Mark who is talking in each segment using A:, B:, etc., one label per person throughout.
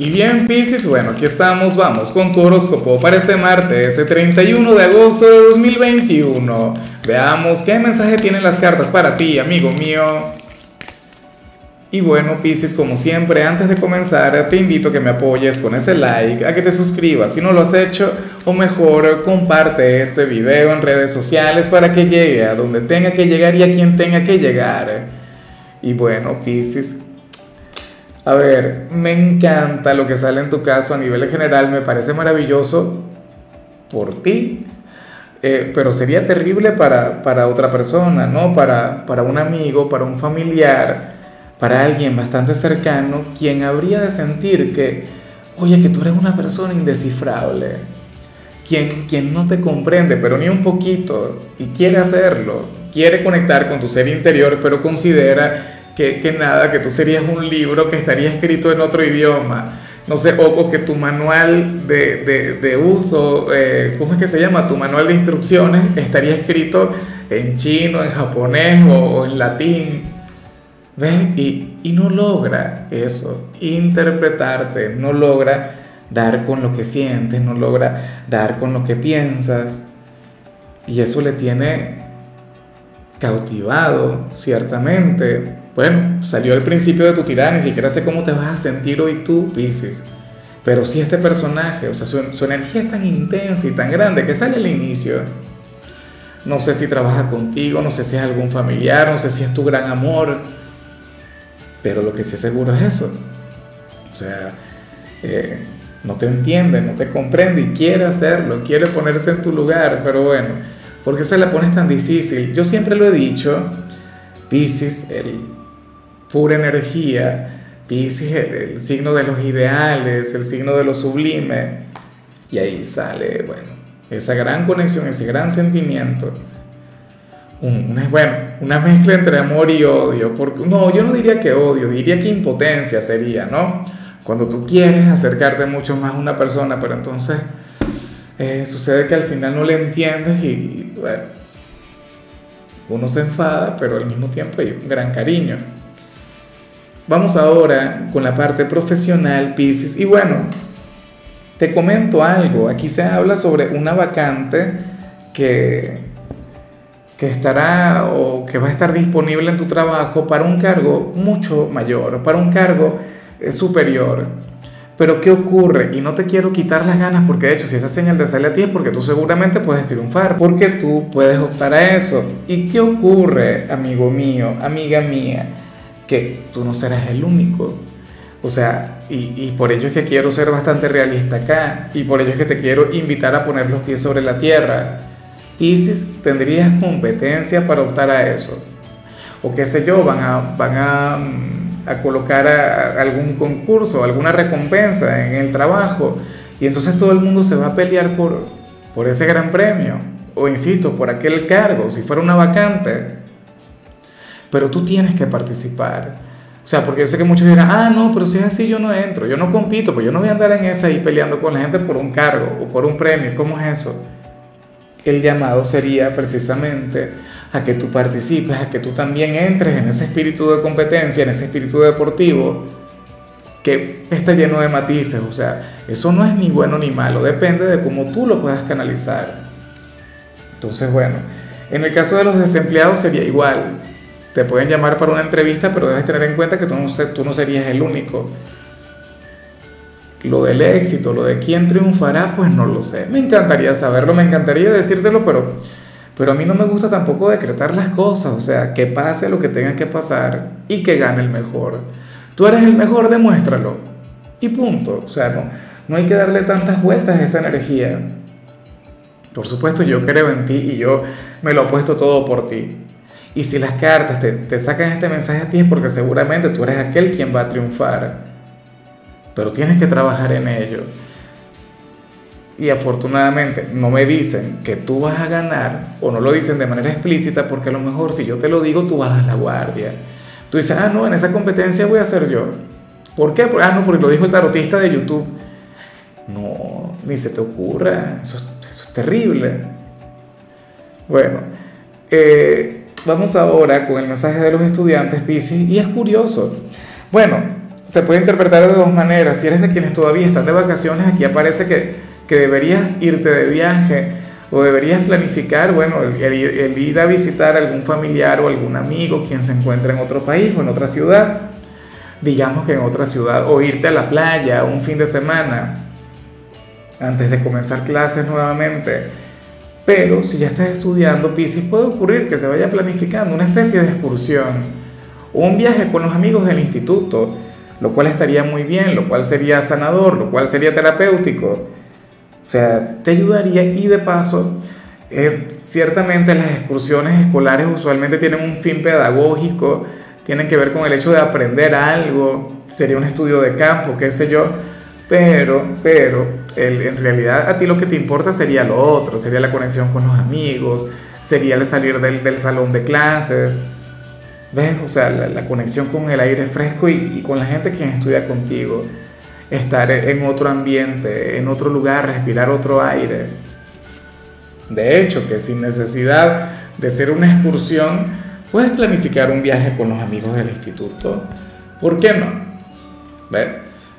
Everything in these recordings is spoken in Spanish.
A: Y bien, Piscis, bueno, aquí estamos, vamos con tu horóscopo para este martes, el 31 de agosto de 2021. Veamos qué mensaje tienen las cartas para ti, amigo mío. Y bueno, Piscis, como siempre, antes de comenzar, te invito a que me apoyes con ese like, a que te suscribas si no lo has hecho, o mejor, comparte este video en redes sociales para que llegue a donde tenga que llegar y a quien tenga que llegar. Y bueno, Piscis, a ver, me encanta lo que sale en tu caso a nivel general, me parece maravilloso por ti, eh, pero sería terrible para, para otra persona, ¿no? Para, para un amigo, para un familiar, para alguien bastante cercano, quien habría de sentir que, oye, que tú eres una persona indescifrable, quien, quien no te comprende, pero ni un poquito, y quiere hacerlo, quiere conectar con tu ser interior, pero considera que, nada, que tú serías un libro que estaría escrito en otro idioma. No sé, o, que tu manual de, de, de uso, eh, ¿cómo es que se llama? Tu manual de instrucciones estaría escrito en chino, en japonés o, en latín. ¿Ves? Y, y no logra eso, interpretarte, no logra dar con lo que sientes, no logra dar con lo que piensas. Y eso le tiene cautivado, ciertamente. Bueno, salió el principio de tu tirada, ni siquiera sé cómo te vas a sentir hoy tú, Pisces. Pero si este personaje, o sea, su, energía es tan intensa y tan grande que sale al inicio. No sé si trabaja contigo, no sé si es algún familiar, no sé si es tu gran amor, pero lo que sí seguro es eso. O sea, eh, no te entiende, no te comprende y quiere hacerlo, quiere ponerse en tu lugar, pero bueno, ¿por qué se la pones tan difícil? Yo siempre lo he dicho, Pisces, el, pura energía, Pisces, el, signo de los ideales, el signo de lo sublime, y ahí sale, bueno, esa gran conexión, ese gran sentimiento. Una, bueno, una mezcla entre amor y odio, porque, no, yo no diría que odio, diría que impotencia sería, ¿no? Cuando tú quieres acercarte mucho más a una persona, pero entonces eh, sucede que al final no le entiendes y, bueno, uno se enfada, pero al mismo tiempo hay un gran cariño. Vamos ahora con la parte profesional, Pisces. Y bueno, te comento algo. Aquí se habla sobre una vacante que, que estará o que va a estar disponible en tu trabajo para un cargo mucho mayor, para un cargo eh, superior. Pero ¿qué ocurre? Y no te quiero quitar las ganas porque de hecho si esa señal te sale a ti es porque tú seguramente puedes triunfar, porque tú puedes optar a eso. ¿Y qué ocurre, amigo mío, amiga mía? Que tú no serás el único. O sea, y, por ello es que quiero ser bastante realista acá, y por ello es que te quiero invitar a poner los pies sobre la tierra. Isis, tendrías competencia para optar a eso. O qué sé yo, van a, van a, mm, colocar algún concurso, alguna recompensa en el trabajo, y entonces todo el mundo se va a pelear por, por ese gran premio, o insisto, por aquel cargo, si fuera una vacante pero tú tienes que participar. O sea, porque yo sé que muchos dirán, ah, no, pero si es así yo no entro, yo no compito, pues yo no voy a andar en esa ahí peleando con la gente por un cargo o por un premio, ¿cómo es eso? El llamado sería precisamente a que tú participes, a que tú también entres en ese espíritu de competencia, en ese espíritu deportivo, que está lleno de matices, o sea, eso no es ni bueno ni malo, depende de cómo tú lo puedas canalizar. Entonces, bueno, en el caso de los desempleados sería igual, te pueden llamar para una entrevista, pero debes tener en cuenta que tú no, tú no serías el único. Lo del éxito, lo de quién triunfará, pues no lo sé. Me encantaría saberlo, me encantaría decírtelo, pero, pero a mí no me gusta tampoco decretar las cosas. O sea, que pase lo que tenga que pasar y que gane el mejor. Tú eres el mejor, demuéstralo. Y punto. O sea, no, no hay que darle tantas vueltas a esa energía. Por supuesto, yo creo en ti y yo me lo puesto todo por ti. Y si las cartas te, sacan este mensaje a ti es porque seguramente tú eres aquel quien va a triunfar. Pero tienes que trabajar en ello. Y afortunadamente no me dicen que tú vas a ganar o no lo dicen de manera explícita porque a lo mejor si yo te lo digo tú a la guardia. Tú dices, ah, no, en esa competencia voy a ser yo. ¿Por qué? Ah, no, porque lo dijo el tarotista de YouTube. No, ni se te ocurra. Eso, eso es terrible. Bueno, eh, Vamos ahora con el mensaje de los estudiantes, Pisces, y es curioso. Bueno, se puede interpretar de dos maneras. Si eres de quienes todavía están de vacaciones, aquí aparece que, que deberías irte de viaje o deberías planificar, bueno, el, ir a visitar a algún familiar o algún amigo quien se encuentra en otro país o en otra ciudad, digamos que en otra ciudad, o irte a la playa un fin de semana antes de comenzar clases nuevamente. Pero si ya estás estudiando Pisces, puede ocurrir que se vaya planificando una especie de excursión o un viaje con los amigos del instituto, lo cual estaría muy bien, lo cual sería sanador, lo cual sería terapéutico. O sea, te ayudaría y de paso, eh, ciertamente las excursiones escolares usualmente tienen un fin pedagógico, tienen que ver con el hecho de aprender algo, sería un estudio de campo, qué sé yo, pero, pero, en realidad a ti lo que te importa sería lo otro, sería la conexión con los amigos, sería el salir del, del salón de clases, ¿ves? O sea, la, conexión con el aire fresco y, y con la gente que estudia contigo estar en otro ambiente, en otro lugar, respirar otro aire. De hecho, que sin necesidad de ser una excursión, puedes planificar un viaje con los amigos del instituto. ¿Por qué no?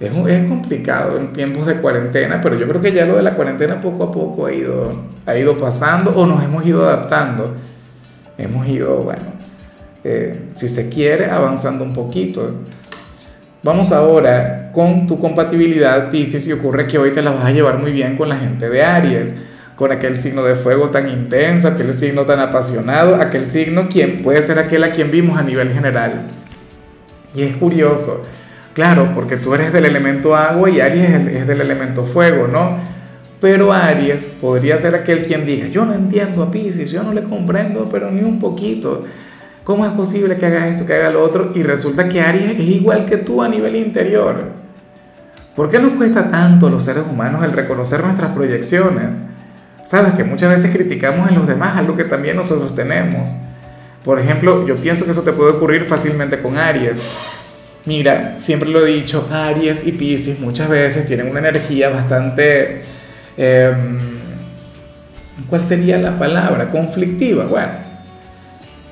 A: Es, es complicado en tiempos de cuarentena, pero yo creo que ya lo de la cuarentena poco a poco ha ido, ha ido pasando o nos hemos ido adaptando. Hemos ido, bueno, eh, si se quiere, avanzando un poquito. Vamos ahora con tu compatibilidad, Pisces, y ocurre que hoy te la vas a llevar muy bien con la gente de Aries, con aquel signo de fuego tan intenso, aquel signo tan apasionado, aquel signo quien puede ser aquel a quien vimos a nivel general. Y es curioso, claro, porque tú eres del elemento agua y Aries es del elemento fuego, ¿no? Pero Aries podría ser aquel quien diga, yo no entiendo a Pisces, yo no le comprendo, pero ni un poquito. ¿Cómo es posible que hagas esto, que haga lo otro? Y resulta que Aries es igual que tú a nivel interior. ¿Por qué nos cuesta tanto a los seres humanos el reconocer nuestras proyecciones? Sabes que muchas veces criticamos en los demás algo que también nosotros tenemos. Por ejemplo, yo pienso que eso te puede ocurrir fácilmente con Aries. Mira, siempre lo he dicho, Aries y Pisces muchas veces tienen una energía bastante... Em, ¿Cuál sería la palabra? Conflictiva. Bueno,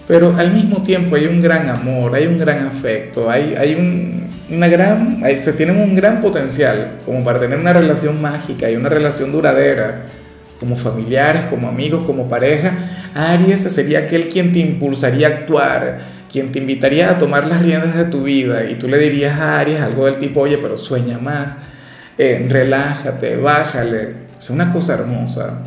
A: pero al mismo tiempo hay un gran amor, hay un gran afecto, hay, hay un, una gran, se tienen un gran potencial como para tener una relación mágica y una relación duradera, como familiares, como amigos, como pareja. Aries sería aquel quien te impulsaría a actuar, quien te invitaría a tomar las riendas de tu vida y tú le dirías a Aries algo del tipo, oye, pero sueña más, eh, relájate, bájale, es una cosa hermosa.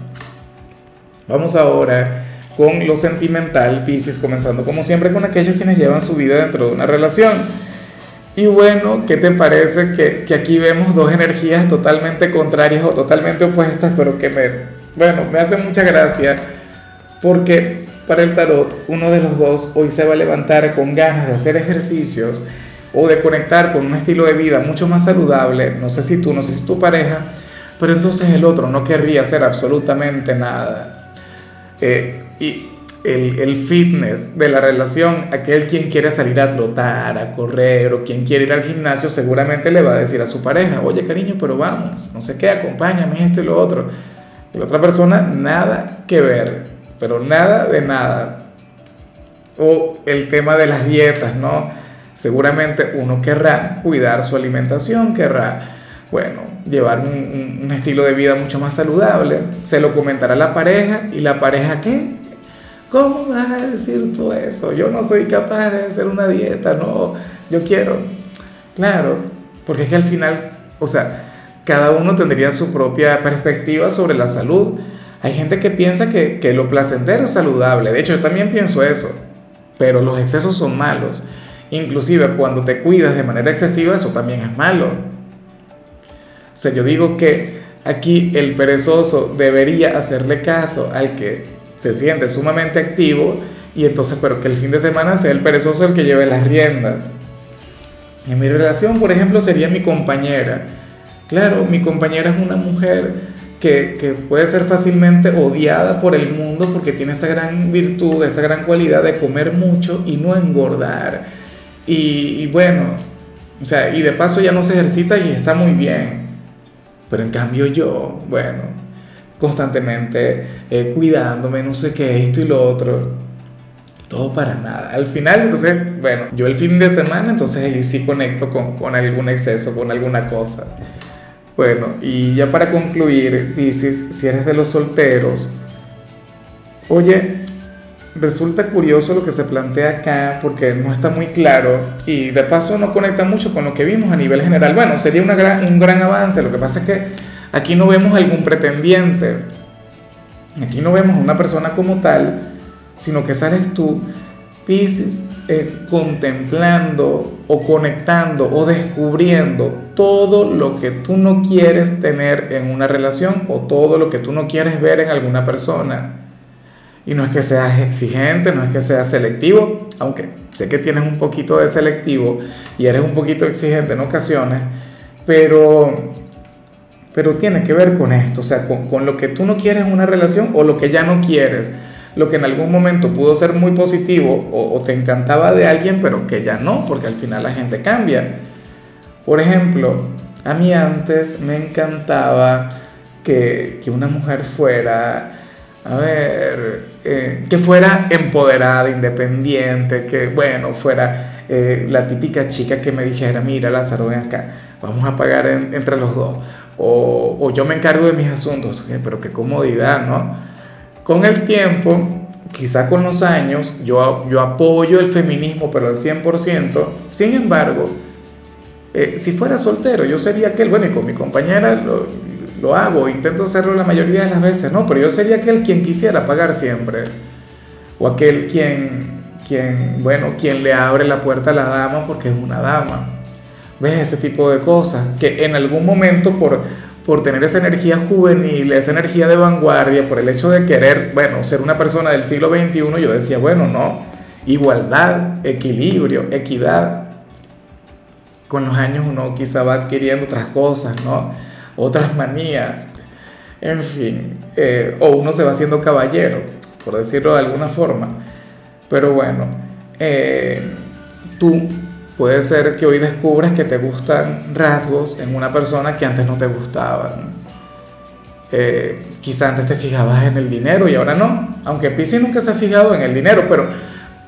A: Vamos ahora con lo sentimental, Pisces, comenzando como siempre con aquellos quienes llevan su vida dentro de una relación. Y bueno, ¿qué te parece que, que aquí vemos dos energías totalmente contrarias o totalmente opuestas, pero que me, bueno, me hace mucha gracia porque para el tarot uno de los dos hoy se va a levantar con ganas de hacer ejercicios o de conectar con un estilo de vida mucho más saludable, no sé si tú, no sé si tu pareja, pero entonces el otro no querría hacer absolutamente nada. Eh, y el, el, fitness de la relación, aquel quien quiere salir a trotar, a correr o quien quiere ir al gimnasio, seguramente le va a decir a su pareja, oye cariño, pero vamos, no sé qué, acompáñame esto y lo otro. La otra persona, nada que ver, pero nada de nada. O el tema de las dietas, ¿no? Seguramente uno querrá cuidar su alimentación, querrá, bueno, llevar un, estilo de vida mucho más saludable. Se lo comentará la pareja y la pareja, ¿qué? ¿Cómo vas a decir tú eso? Yo no soy capaz de hacer una dieta, no, yo quiero. Claro, porque es que al final, o sea, cada uno tendría su propia perspectiva sobre la salud. Hay gente que piensa que, lo placentero es saludable, de hecho yo también pienso eso, pero los excesos son malos. Inclusive cuando te cuidas de manera excesiva, eso también es malo. O sea, yo digo que aquí el perezoso debería hacerle caso al que se siente sumamente activo y entonces, pero que el fin de semana sea el perezoso el que lleve las riendas. En mi relación, por ejemplo, sería mi compañera. Claro, mi compañera es una mujer que, puede ser fácilmente odiada por el mundo porque tiene esa gran virtud, esa gran cualidad de comer mucho y no engordar. Y, y bueno, o sea, y de paso ya no se ejercita y está muy bien. Pero en cambio yo, bueno, constantemente eh, cuidándome, no sé qué, esto y lo otro. todo para nada. Al final, entonces, bueno, yo el fin de semana, entonces ahí sí conecto con, con algún exceso, con alguna cosa. Bueno, y ya para concluir, dices, si eres de los solteros, oye, resulta curioso lo que se plantea acá porque no está muy claro y de paso no conecta mucho con lo que vimos a nivel general. Bueno, sería gran, un gran avance, lo que pasa es que aquí no vemos algún pretendiente, aquí no vemos una persona como tal, sino que sales tú, Pisces, eh, contemplando o conectando o descubriendo todo lo que tú no quieres tener en una relación o todo lo que tú no quieres ver en alguna persona. Y no es que seas exigente, no es que seas selectivo, aunque sé que tienes un poquito de selectivo y eres un poquito exigente en ocasiones, pero, pero tiene que ver con esto, o sea, con, con lo que tú no quieres en una relación o lo que ya no quieres, lo que en algún momento pudo ser muy positivo o, te encantaba de alguien, pero que ya no, porque al final la gente cambia. Por ejemplo, a mí antes me encantaba que, que una mujer fuera a ver, eh, que fuera empoderada, independiente, que bueno, fuera eh, la típica chica que me dijera, mira Lázaro, ven acá, vamos a pagar entre los dos, o, o, yo me encargo de mis asuntos, pero qué comodidad, ¿no? Con el tiempo, quizá con los años, yo, yo apoyo el feminismo, pero al 100%, sin embargo, eh, si fuera soltero, yo sería aquel, bueno, y con mi compañera lo, lo hago, intento hacerlo la mayoría de las veces, no, pero yo sería aquel quien quisiera pagar siempre, o aquel quien, quien, bueno, quien le abre la puerta a la dama porque es una dama. ¿Ves? Ese tipo de cosas, que en algún momento por, por tener esa energía juvenil, esa energía de vanguardia, por el hecho de querer, bueno, ser una persona del siglo XXI, yo decía, bueno, no, igualdad, equilibrio, equidad. Con los años uno quizá va adquiriendo otras cosas, ¿no? otras manías, en fin, eh, o uno se va haciendo caballero, por decirlo de alguna forma. Pero bueno, eh, tú puede ser que hoy descubras que te gustan rasgos en una persona que antes no te gustaban. Eh, quizá antes te fijabas en el dinero y ahora no, aunque Pisces nunca se ha fijado en el dinero, pero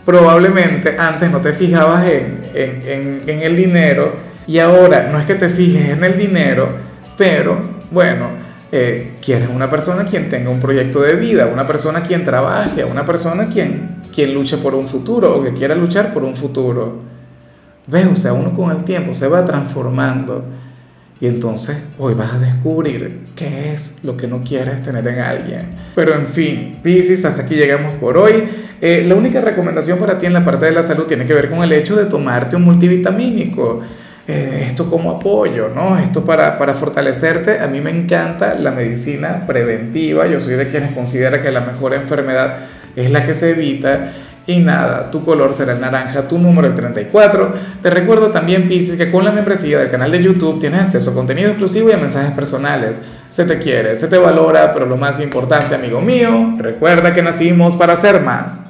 A: probablemente antes no te fijabas en, el dinero y ahora no es que te fijes en el dinero, pero bueno, eh, quieres una persona quien tenga un proyecto de vida, una persona quien trabaje, una persona quien, quien luche por un futuro o que quiera luchar por un futuro. ¿Ves? O sea, uno con el tiempo se va transformando y entonces hoy vas a descubrir qué es lo que no quieres tener en alguien. Pero en fin, Pisces, hasta aquí llegamos por hoy. Eh, la única recomendación para ti en la parte de la salud tiene que ver con el hecho de tomarte un multivitamínico. Eh, esto como apoyo, ¿no? Esto para, para fortalecerte. A mí me encanta la medicina preventiva. Yo soy de quienes considera que la mejor enfermedad es la que se evita. Y nada, tu color será el naranja, tu número el 34. Te recuerdo también, Pisces, que con la membresía del canal de YouTube tienes acceso a contenido exclusivo y a mensajes personales. Se te quiere, se te valora, pero lo más importante, amigo mío, recuerda que nacimos para ser más.